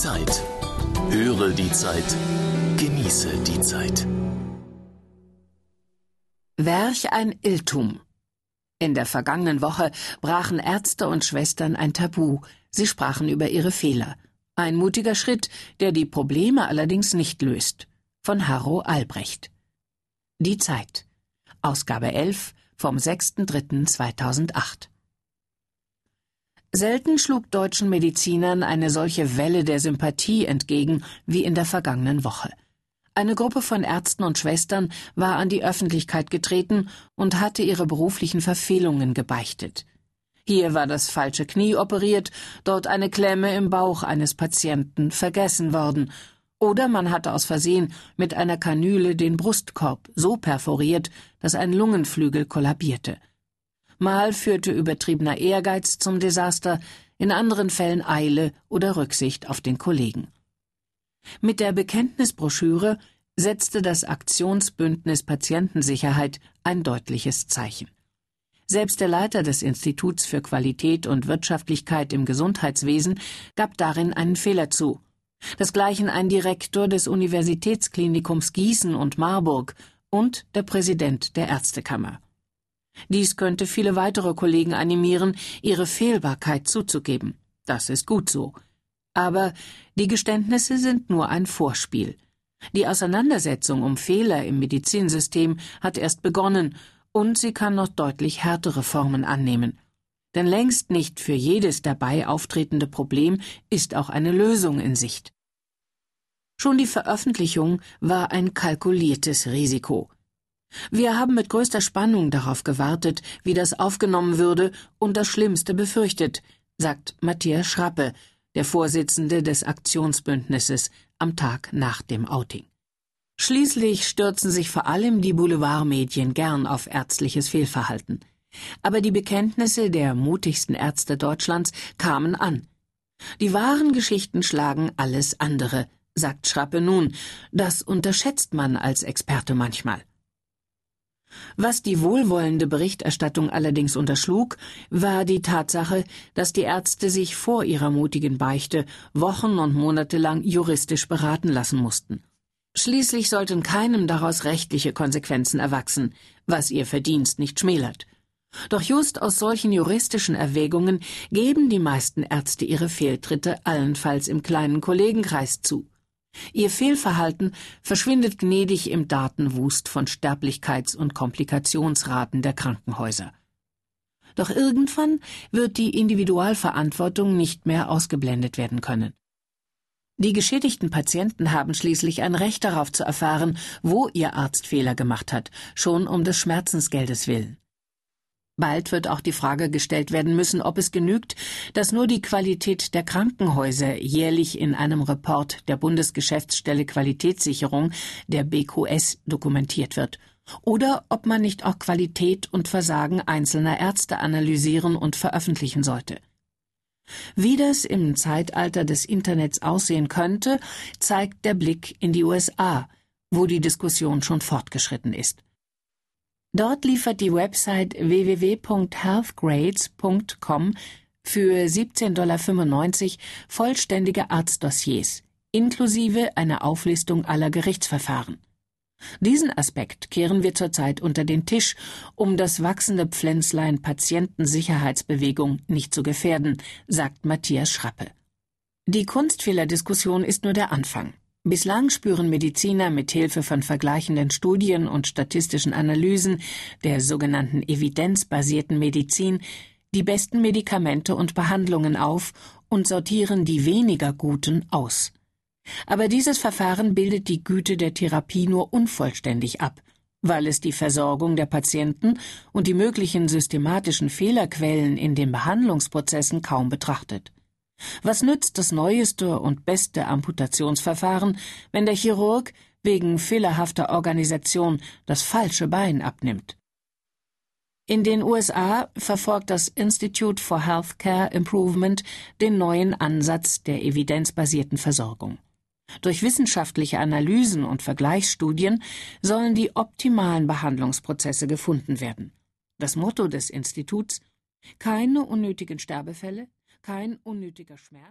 Zeit. Höre die Zeit. Genieße die Zeit. Werch ein Irrtum. In der vergangenen Woche brachen Ärzte und Schwestern ein Tabu. Sie sprachen über ihre Fehler. Ein mutiger Schritt, der die Probleme allerdings nicht löst. Von Harro Albrecht. Die Zeit. Ausgabe 11 vom 6.3.2008. Selten schlug deutschen Medizinern eine solche Welle der Sympathie entgegen wie in der vergangenen Woche. Eine Gruppe von Ärzten und Schwestern war an die Öffentlichkeit getreten und hatte ihre beruflichen Verfehlungen gebeichtet. Hier war das falsche Knie operiert, dort eine Klemme im Bauch eines Patienten vergessen worden, oder man hatte aus Versehen mit einer Kanüle den Brustkorb so perforiert, dass ein Lungenflügel kollabierte. Mal führte übertriebener Ehrgeiz zum Desaster, in anderen Fällen Eile oder Rücksicht auf den Kollegen. Mit der Bekenntnisbroschüre setzte das Aktionsbündnis Patientensicherheit ein deutliches Zeichen. Selbst der Leiter des Instituts für Qualität und Wirtschaftlichkeit im Gesundheitswesen gab darin einen Fehler zu. Desgleichen ein Direktor des Universitätsklinikums Gießen und Marburg und der Präsident der Ärztekammer. Dies könnte viele weitere Kollegen animieren, ihre Fehlbarkeit zuzugeben. Das ist gut so. Aber die Geständnisse sind nur ein Vorspiel. Die Auseinandersetzung um Fehler im Medizinsystem hat erst begonnen, und sie kann noch deutlich härtere Formen annehmen. Denn längst nicht für jedes dabei auftretende Problem ist auch eine Lösung in Sicht. Schon die Veröffentlichung war ein kalkuliertes Risiko. Wir haben mit größter Spannung darauf gewartet, wie das aufgenommen würde und das Schlimmste befürchtet, sagt Matthias Schrappe, der Vorsitzende des Aktionsbündnisses, am Tag nach dem Outing. Schließlich stürzen sich vor allem die Boulevardmedien gern auf ärztliches Fehlverhalten. Aber die Bekenntnisse der mutigsten Ärzte Deutschlands kamen an. Die wahren Geschichten schlagen alles andere, sagt Schrappe nun. Das unterschätzt man als Experte manchmal. Was die wohlwollende Berichterstattung allerdings unterschlug, war die Tatsache, dass die Ärzte sich vor ihrer mutigen Beichte Wochen und Monate lang juristisch beraten lassen mussten. Schließlich sollten keinem daraus rechtliche Konsequenzen erwachsen, was ihr Verdienst nicht schmälert. Doch just aus solchen juristischen Erwägungen geben die meisten Ärzte ihre Fehltritte allenfalls im kleinen Kollegenkreis zu. Ihr Fehlverhalten verschwindet gnädig im Datenwust von Sterblichkeits- und Komplikationsraten der Krankenhäuser. Doch irgendwann wird die Individualverantwortung nicht mehr ausgeblendet werden können. Die geschädigten Patienten haben schließlich ein Recht darauf zu erfahren, wo ihr Arzt Fehler gemacht hat, schon um des Schmerzensgeldes willen. Bald wird auch die Frage gestellt werden müssen, ob es genügt, dass nur die Qualität der Krankenhäuser jährlich in einem Report der Bundesgeschäftsstelle Qualitätssicherung, der BQS, dokumentiert wird, oder ob man nicht auch Qualität und Versagen einzelner Ärzte analysieren und veröffentlichen sollte. Wie das im Zeitalter des Internets aussehen könnte, zeigt der Blick in die USA, wo die Diskussion schon fortgeschritten ist. Dort liefert die Website www.healthgrades.com für 17,95 Dollar vollständige Arztdossiers, inklusive einer Auflistung aller Gerichtsverfahren. Diesen Aspekt kehren wir zurzeit unter den Tisch, um das wachsende Pflänzlein Patientensicherheitsbewegung nicht zu gefährden, sagt Matthias Schrappe. Die Kunstfehlerdiskussion ist nur der Anfang. Bislang spüren Mediziner mit Hilfe von vergleichenden Studien und statistischen Analysen der sogenannten evidenzbasierten Medizin die besten Medikamente und Behandlungen auf und sortieren die weniger guten aus. Aber dieses Verfahren bildet die Güte der Therapie nur unvollständig ab, weil es die Versorgung der Patienten und die möglichen systematischen Fehlerquellen in den Behandlungsprozessen kaum betrachtet. Was nützt das neueste und beste Amputationsverfahren, wenn der Chirurg wegen fehlerhafter Organisation das falsche Bein abnimmt? In den USA verfolgt das Institute for Healthcare Improvement den neuen Ansatz der evidenzbasierten Versorgung. Durch wissenschaftliche Analysen und Vergleichsstudien sollen die optimalen Behandlungsprozesse gefunden werden. Das Motto des Instituts Keine unnötigen Sterbefälle, kein unnötiger Schmerz